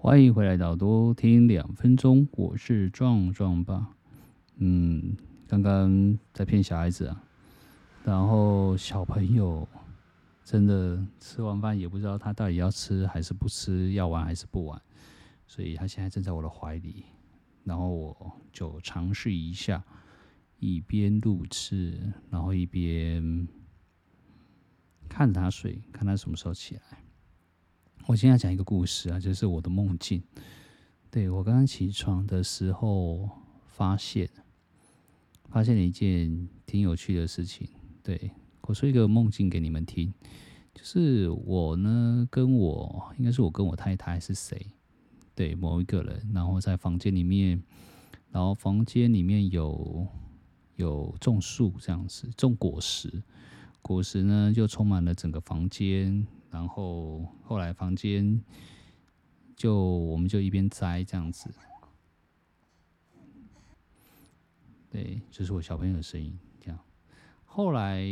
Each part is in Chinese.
欢迎回来到多听两分钟，我是壮壮爸。嗯，刚刚在骗小孩子啊，然后小朋友真的吃完饭也不知道他到底要吃还是不吃，要玩还是不玩，所以他现在正在我的怀里，然后我就尝试一下，一边录制，然后一边。看他睡，看他什么时候起来。我今天要讲一个故事啊，就是我的梦境。对，我刚刚起床的时候，发现发现了一件挺有趣的事情。对，我说一个梦境给你们听，就是我呢，跟我应该是我跟我太太是谁？对，某一个人，然后在房间里面，然后房间里面有有种树这样子，种果实。果实呢，就充满了整个房间，然后后来房间就我们就一边摘这样子，对，就是我小朋友的声音这样。后来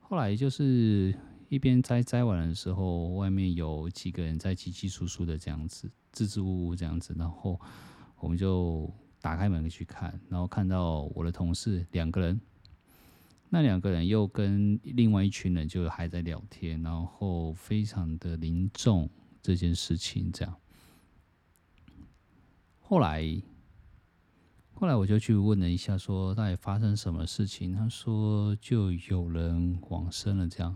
后来就是一边摘摘完的时候，外面有几个人在窸窸窣窣的这样子，支支吾吾这样子，然后我们就打开门去看，然后看到我的同事两个人。那两个人又跟另外一群人就还在聊天，然后非常的凝重这件事情这样。后来，后来我就去问了一下，说到底发生什么事情？他说就有人往生了这样。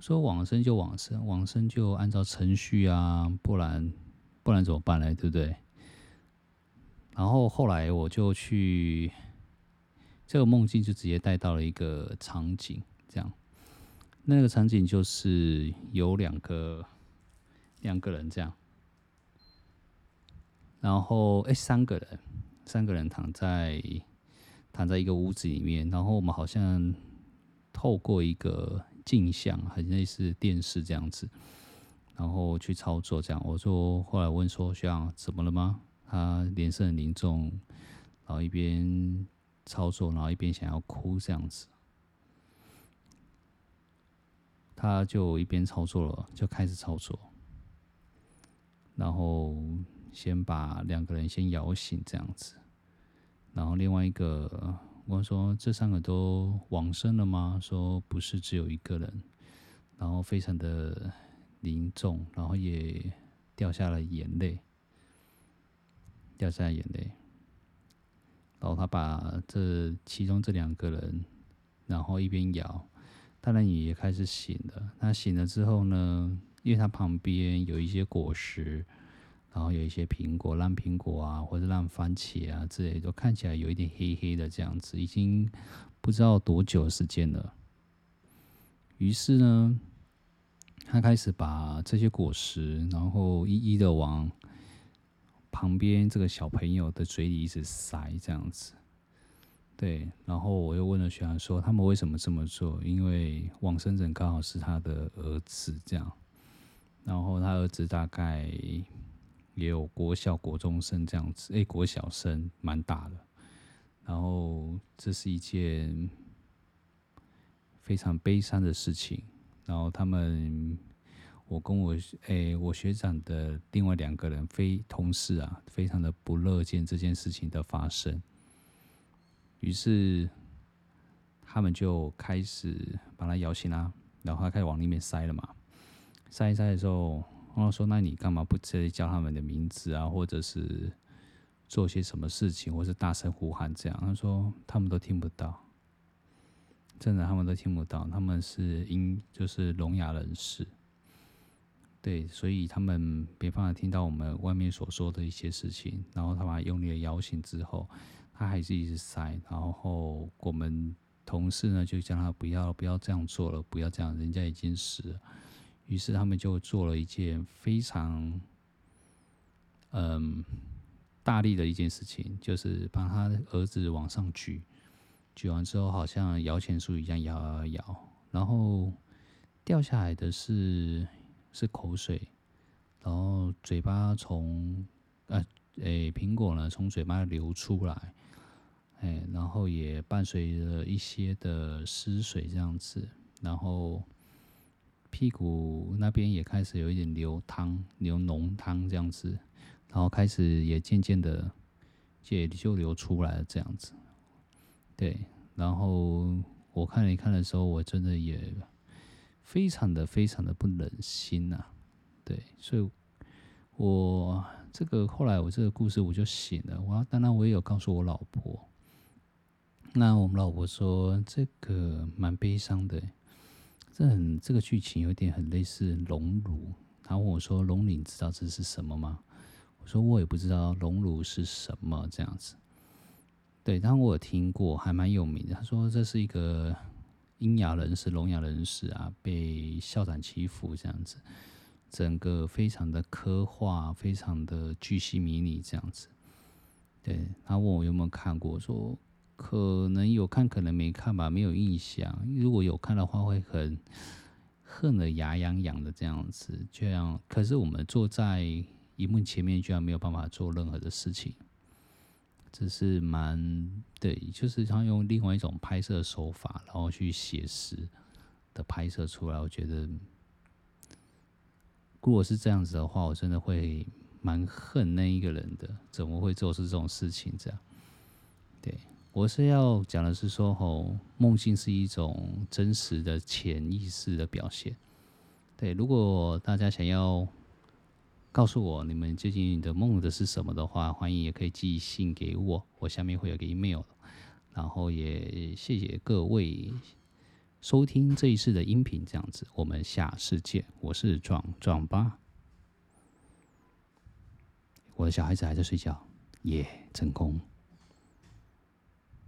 说往生就往生，往生就按照程序啊，不然不然怎么办呢？对不对？然后后来我就去。这个梦境就直接带到了一个场景，这样，那个场景就是有两个两个人这样，然后哎，三个人，三个人躺在躺在一个屋子里面，然后我们好像透过一个镜像，很类似电视这样子，然后去操作这样。我说后来问说学长怎么了吗？他脸色很凝重，然后一边。操作，然后一边想要哭这样子，他就一边操作了，就开始操作，然后先把两个人先摇醒这样子，然后另外一个我说这三个都往生了吗？说不是，只有一个人，然后非常的凝重，然后也掉下了眼泪，掉下了眼泪。然后他把这其中这两个人，然后一边摇，当然也开始醒了。他醒了之后呢，因为他旁边有一些果实，然后有一些苹果、烂苹果啊，或者烂番茄啊之类的，都看起来有一点黑黑的这样子，已经不知道多久时间了。于是呢，他开始把这些果实，然后一一的往。旁边这个小朋友的嘴里一直塞这样子，对，然后我又问了学长说，他们为什么这么做？因为往生者刚好是他的儿子这样，然后他儿子大概也有国小、国中生这样子，诶，国小生蛮大的，然后这是一件非常悲伤的事情，然后他们。我跟我诶、我学长的另外两个人非同事啊，非常的不乐见这件事情的发生，于是他们就开始把他摇醒啦，然后他开始往里面塞了嘛，塞一塞的时候，然后说：“那你干嘛不直接叫他们的名字啊，或者是做些什么事情，或是大声呼喊这样？”他说：“他们都听不到，真的，他们都听不到，他们是音，就是聋哑人士。”对，所以他们没办法听到我们外面所说的一些事情。然后他把他用力的摇醒之后，他还是一直塞。然后我们同事呢就叫他不要不要这样做了，不要这样，人家已经死了。于是他们就做了一件非常嗯大力的一件事情，就是把他的儿子往上举，举完之后好像摇钱树一样摇摇摇，然后掉下来的是。是口水，然后嘴巴从呃诶苹果呢从嘴巴流出来，哎，然后也伴随着一些的湿水这样子，然后屁股那边也开始有一点流汤，流浓汤这样子，然后开始也渐渐的也就流出来了这样子。对，然后我看了一看的时候，我真的也非常的非常的不忍心呐、对，所以我这个后来我这个故事我就醒了，我当然我也有告诉我老婆。那我们老婆说这个蛮悲伤的，这很这个剧情有点很类似龙乳。她问我说：“龙岭，知道这是什么吗？”我说：“我也不知道龙乳是什么。”这样子，对，当然我有听过，还蛮有名的。他说这是一个聋哑人士、聋哑人士啊，被校长欺负这样子，整个非常的刻画，非常的巨细靡遗这样子。对，他问我有没有看过，说。可能有看，可能没看吧，没有印象。如果有看的话，会很恨得牙痒痒的这样子。这样，可是我们坐在荧幕前面，居然没有办法做任何的事情，这是蛮对，就是他用另外一种拍摄手法，然后去写实的拍摄出来。我觉得，如果是这样子的话，我真的会蛮恨那一个人的，怎么会做出这种事情？这样，对。我是要讲的是说，吼，梦境是一种真实的潜意识的表现。对，如果大家想要告诉我你们最近的梦的是什么的话，欢迎也可以寄信给我，我下面会有个 email。然后也谢谢各位收听这一次的音频，这样子，我们下次见。我是壮壮吧，我的小孩子还在睡觉，耶，成功。